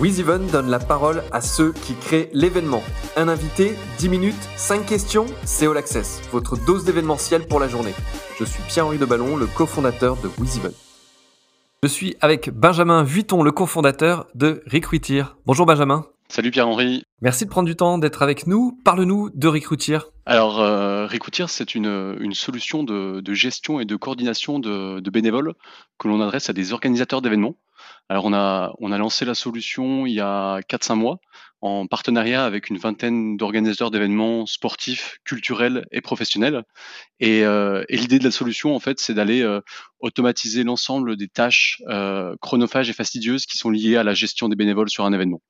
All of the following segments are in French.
WizEven donne la parole à ceux qui créent l'événement. Un invité, 10 minutes, 5 questions, c'est All Access, votre dose d'événementiel pour la journée. Je suis Pierre-Henri de Ballon, le cofondateur de WizEven. Je suis avec Benjamin Vuitton, le cofondateur de Recruitir. Bonjour Benjamin. Salut Pierre-Henri. Merci de prendre du temps d'être avec nous. Parle-nous de Recruitir. Alors, euh, Recruitir, c'est une, une, solution de, de, gestion et de coordination de, de bénévoles que l'on adresse à des organisateurs d'événements. Alors, on a, on a lancé la solution il y a 4-5 mois en partenariat avec une vingtaine d'organisateurs d'événements sportifs, culturels et professionnels. Et, euh, l'idée de la solution, en fait, c'est d'aller euh, automatiser l'ensemble des tâches euh, chronophages et fastidieuses qui sont liées à la gestion des bénévoles sur un événement.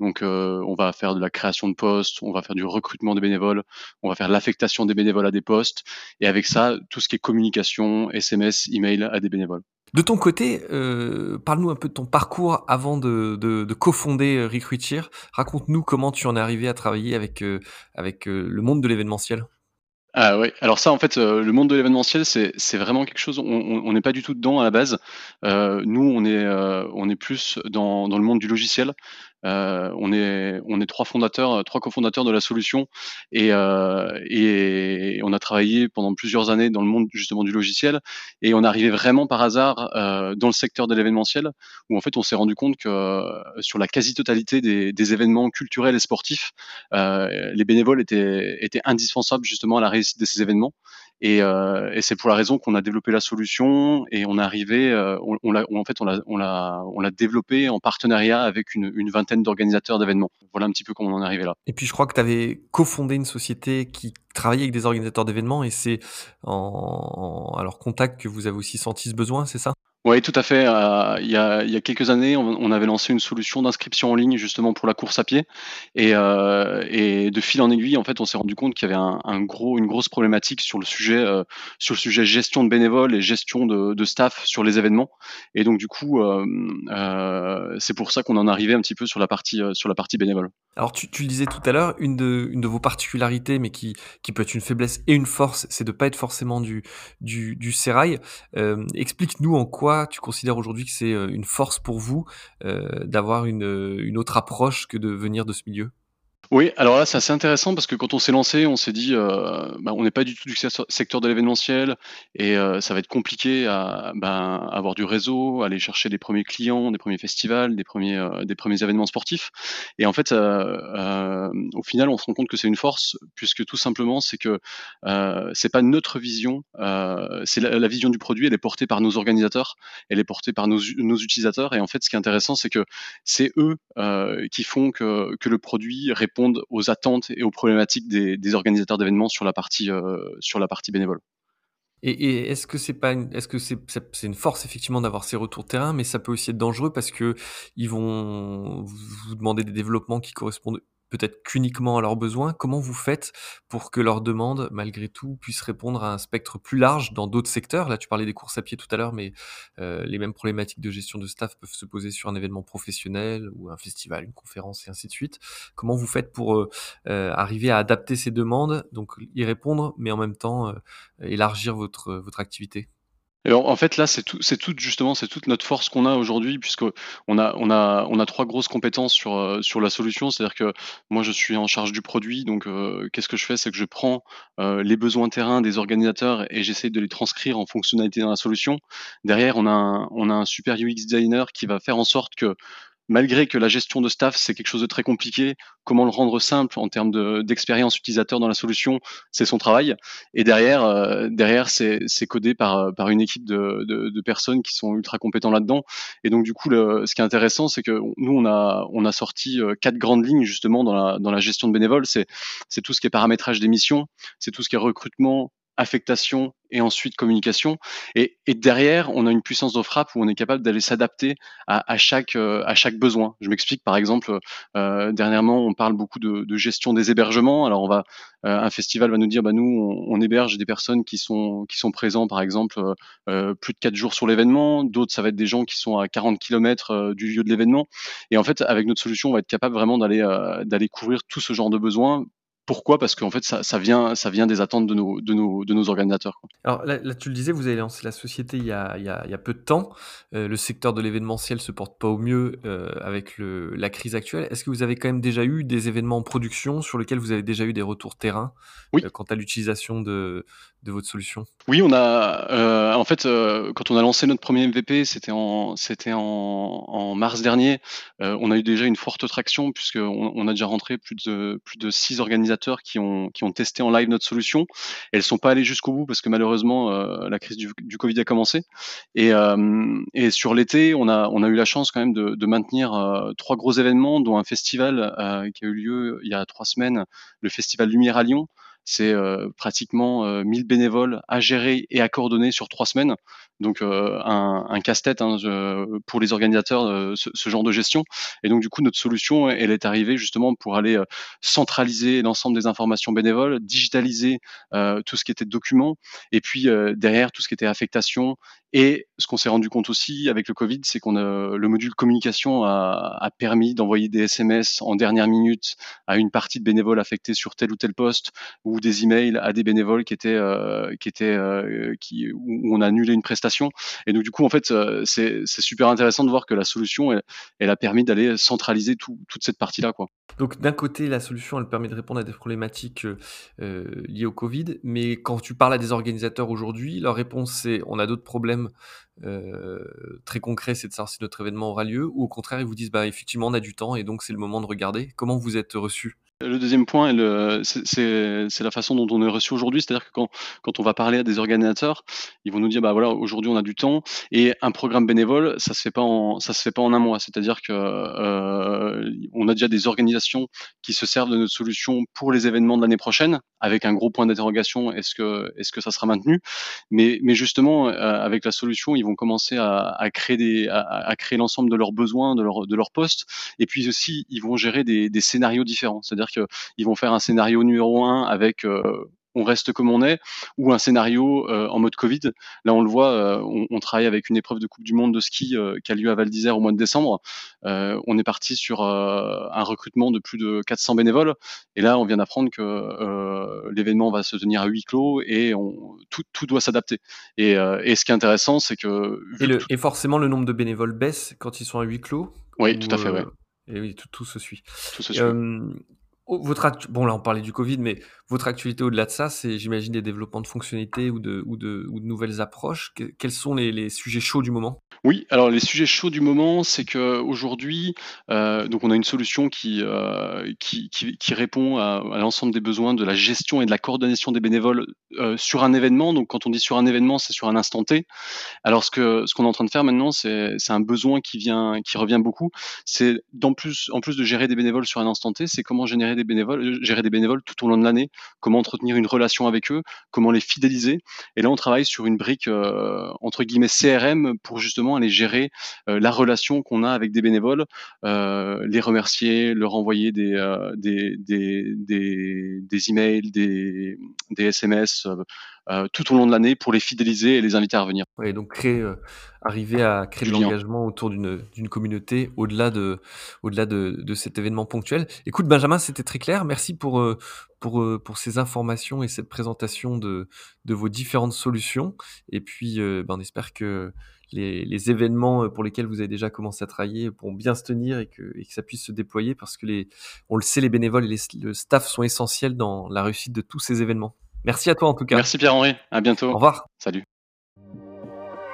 Donc, euh, on va faire de la création de postes, on va faire du recrutement des bénévoles, on va faire l'affectation des bénévoles à des postes, et avec ça, tout ce qui est communication, SMS, email à des bénévoles. De ton côté, euh, parle-nous un peu de ton parcours avant de, de, de cofonder euh, Recruitir. Raconte-nous comment tu en es arrivé à travailler avec, euh, avec le monde de l'événementiel. Ah ouais, alors ça en fait, euh, le monde de l'événementiel, c'est c'est vraiment quelque chose, on n'est pas du tout dedans à la base. Euh, nous, on est, euh, on est plus dans, dans le monde du logiciel. Euh, on est on trois fondateurs, trois cofondateurs de la solution et, euh, et on a travaillé pendant plusieurs années dans le monde justement du logiciel et on est arrivé vraiment par hasard euh, dans le secteur de l'événementiel où en fait on s'est rendu compte que euh, sur la quasi-totalité des, événements culturels et sportifs, euh, les bénévoles étaient étaient indispensables justement à la réussite de ces événements et, euh, et c'est pour la raison qu'on a développé la solution et on est arrivé, euh, on, l'a, en fait, on l'a, on l'a, on l'a développé en partenariat avec une, une vingtaine d'organisateurs d'événements. Voilà un petit peu comment on en est arrivé là. Et puis je crois que tu avais cofondé une société qui travaillait avec des organisateurs d'événements et c'est en, en, contact que vous avez aussi senti ce besoin, c'est ça? Oui, tout à fait. Euh, il, y a, il y a quelques années, on, avait lancé une solution d'inscription en ligne justement pour la course à pied. Et, euh, et de fil en aiguille, en fait, on s'est rendu compte qu'il y avait un, gros, une grosse problématique sur le sujet, euh, sur le sujet gestion de bénévoles et gestion de, de, staff sur les événements. Et donc du coup, euh, euh, c'est pour ça qu'on en arrivait un petit peu sur la partie, euh, sur la partie bénévole. Alors tu, tu le disais tout à l'heure, une de, une de vos particularités, mais qui, qui peut être une faiblesse et une force, c'est de pas être forcément du, du, du sérail. Explique-nous en quoi tu considères aujourd'hui que c'est une force pour vous euh, d'avoir une, une autre approche que de venir de ce milieu oui, alors là, c'est assez intéressant parce que quand on s'est lancé, on s'est dit, euh, bah, on n'est pas du tout du secteur de l'événementiel et euh, ça va être compliqué à ben, avoir du réseau, aller chercher des premiers clients, des premiers festivals, des premiers, euh, des premiers événements sportifs. Et en fait, au final, on se rend compte que c'est une force puisque tout simplement, c'est que c'est pas notre vision, c'est la, la, vision du produit, elle est portée par nos organisateurs, elle est portée par nos, nos utilisateurs. Et en fait, ce qui est intéressant, c'est que c'est eux qui font que, que le produit répond aux attentes et aux problématiques des, organisateurs d'événements sur la partie euh, sur la partie bénévole. Et, est-ce que c'est pas est-ce que c'est c'est une force effectivement d'avoir ces retours terrain, mais ça peut aussi être dangereux parce que ils vont vous demander des développements qui correspondent peut-être qu'uniquement à leurs besoins. Comment vous faites pour que leurs demandes, malgré tout, puissent répondre à un spectre plus large dans d'autres secteurs? Là, tu parlais des courses à pied tout à l'heure, mais euh, les mêmes problématiques de gestion de staff peuvent se poser sur un événement professionnel ou un festival, une conférence et ainsi de suite. Comment vous faites pour euh, euh, arriver à adapter ces demandes, donc y répondre, mais en même temps élargir votre, votre activité? Et en, fait, là, c'est tout, c'est tout justement, c'est toute notre force qu'on a aujourd'hui, puisque on a, on a, on a trois grosses compétences sur euh, sur la solution. C'est-à-dire que moi, je suis en charge du produit, donc euh, qu'est-ce que je fais, c'est que je prends euh, les besoins terrain des organisateurs et j'essaie de les transcrire en fonctionnalité dans la solution. Derrière, on a on a un super UX designer qui va faire en sorte que malgré que la gestion de staff, c'est quelque chose de très compliqué, comment le rendre simple en termes d'expérience utilisateur dans la solution, c'est son travail. Et derrière, euh, derrière c'est codé par, par une équipe de, de, personnes qui sont ultra compétents là-dedans. Et donc, du coup, ce qui est intéressant, c'est que nous, on a, on a sorti euh, quatre grandes lignes justement dans la, dans la gestion de bénévoles. C'est tout ce qui est paramétrage des missions, c'est tout ce qui est recrutement, affectation et ensuite communication. Et, et, derrière, on a une puissance de frappe où on est capable d'aller s'adapter à, à, chaque, euh, à chaque besoin. Je m'explique, par exemple, euh, dernièrement, on parle beaucoup de, de, gestion des hébergements. Alors, on va, euh, un festival va nous dire, bah, nous, on, héberge des personnes qui sont, qui sont présents, par exemple, euh, plus de quatre jours sur l'événement. D'autres, ça va être des gens qui sont à 40 km euh, du lieu de l'événement. Et en fait, avec notre solution, on va être capable vraiment d'aller d'aller couvrir tout ce genre de besoins pourquoi? Parce qu'en fait, ça, ça, vient, ça vient des attentes de nos, de nos, de nos organisateurs. Alors là, tu le disais, vous avez lancé la société il y a, il y a, il y a peu de temps. Euh, le secteur de l'événementiel se porte pas au mieux euh, avec le, la crise actuelle. Est-ce que vous avez quand même déjà eu des événements en production sur lesquels vous avez déjà eu des retours terrain oui. quant à l'utilisation de, de votre solution? Oui, on a en fait quand on a lancé notre premier MVP, c'était en c'était en, en, mars dernier. on a eu déjà une forte traction puisqu'on on a déjà rentré plus de plus de six organisateurs qui ont qui ont testé en live notre solution. elles sont pas allées jusqu'au bout parce que malheureusement la crise du, Covid a commencé. Et, et sur l'été, on a on a eu la chance quand même de, de maintenir trois gros événements, dont un festival qui a eu lieu il y a trois semaines, le festival Lumière à Lyon. C'est pratiquement 1000 bénévoles à gérer et à coordonner sur trois semaines. Donc un, un casse-tête hein, pour les organisateurs, ce, ce, genre de gestion. Et donc du coup, notre solution, elle est arrivée justement pour aller centraliser l'ensemble des informations bénévoles, digitaliser tout ce qui était documents, et puis derrière tout ce qui était affectation. Et ce qu'on s'est rendu compte aussi avec le Covid, c'est qu'on le module communication a, permis d'envoyer des SMS en dernière minute à une partie de bénévoles affectés sur tel ou tel poste, ou des emails à des bénévoles qui étaient qui étaient qui où on a annulé une prestation et donc du coup, en fait, euh, c'est super intéressant de voir que la solution, elle, a permis d'aller centraliser toute cette partie-là, quoi. Donc d'un côté, la solution, elle permet de répondre à des problématiques euh, euh, liées au Covid, mais quand tu parles à des organisateurs aujourd'hui, leur réponse c'est on a d'autres problèmes très concrets, c'est de savoir si notre événement aura lieu, ou au contraire, ils vous disent bah effectivement on a du temps et donc c'est le moment de regarder. Comment vous êtes reçu le deuxième point, c'est la façon dont on est reçu aujourd'hui, c'est-à-dire que quand, on va parler à des organisateurs, ils vont nous dire bah voilà aujourd'hui on a du temps. Et un programme bénévole ça se fait pas en ça se fait pas en un mois, c'est-à-dire que euh, on a déjà des organisations qui se servent de notre solution pour les événements de l'année prochaine avec un gros point d'interrogation. Est-ce que est-ce que ça sera maintenu? Mais justement euh, avec la solution ils vont commencer à, créer à, créer l'ensemble de leurs besoins de leur de leur poste. Et puis aussi ils vont gérer des, des scénarios différents, c'est-à-dire qu'ils vont faire un scénario numéro un avec euh, on reste comme on est, ou un scénario euh, en mode Covid. Là, on le voit, euh, on, on, travaille avec une épreuve de Coupe du Monde de ski qui a lieu à Val d'Isère au mois de décembre. on est parti sur un recrutement de plus de 400 bénévoles, et là, on vient d'apprendre que l'événement va se tenir à huis clos et on, tout, tout, doit s'adapter. Et, et, ce qui est intéressant, c'est que et, le, et, forcément, le nombre de bénévoles baisse quand ils sont à huis clos. Oui, tout à fait. Ouais. Et oui, tout, tout, se suit. Tout se suit. Votre bon là on parlait du Covid, mais votre actualité au-delà de ça, c'est j'imagine des développements de fonctionnalités ou de, ou de, ou de nouvelles approches. quels sont les, les, sujets chauds du moment? Oui, alors les sujets chauds du moment, c'est que aujourd'hui, euh, donc on a une solution qui, euh, qui, qui, répond à, l'ensemble des besoins de la gestion et de la coordination des bénévoles euh, sur un événement. Donc quand on dit sur un événement, c'est sur un instant T. Alors ce que ce qu'on est en train de faire maintenant, c'est un besoin qui vient, qui revient beaucoup. C'est en plus, en plus de gérer des bénévoles sur un instant T, c'est comment générer des bénévoles, euh, gérer des bénévoles tout au long de l'année, comment entretenir une relation avec eux, comment les fidéliser. Et là, on travaille sur une brique euh, entre guillemets CRM pour justement aller gérer euh, la relation qu'on a avec des bénévoles, les remercier, leur envoyer des des, des, emails, des, SMS tout au long de l'année pour les fidéliser et les inviter à revenir. Oui, donc créer, euh, arriver à créer de l'engagement autour d'une d'une communauté au-delà de au-delà de, de, cet événement ponctuel. Écoute Benjamin, c'était très clair. Merci pour euh, pour pour ces informations et cette présentation de de vos différentes solutions. Et puis, ben, on espère que les, les, événements pour lesquels vous avez déjà commencé à travailler pourront bien se tenir et que, et que ça puisse se déployer parce que les, on le sait, les bénévoles et les, le staff sont essentiels dans la réussite de tous ces événements. Merci à toi en tout cas. Merci Pierre-Henri, à bientôt. Au revoir. Salut.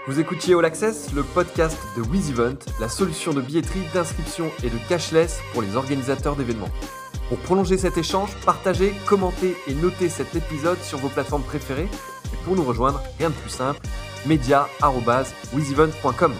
Vous écoutiez All Access, le podcast de WizEvent, la solution de billetterie, d'inscription et de cashless pour les organisateurs d'événements. Pour prolonger cet échange, partagez, commentez et notez cet épisode sur vos plateformes préférées. Et pour nous rejoindre, rien de plus simple, media.wizevent.com.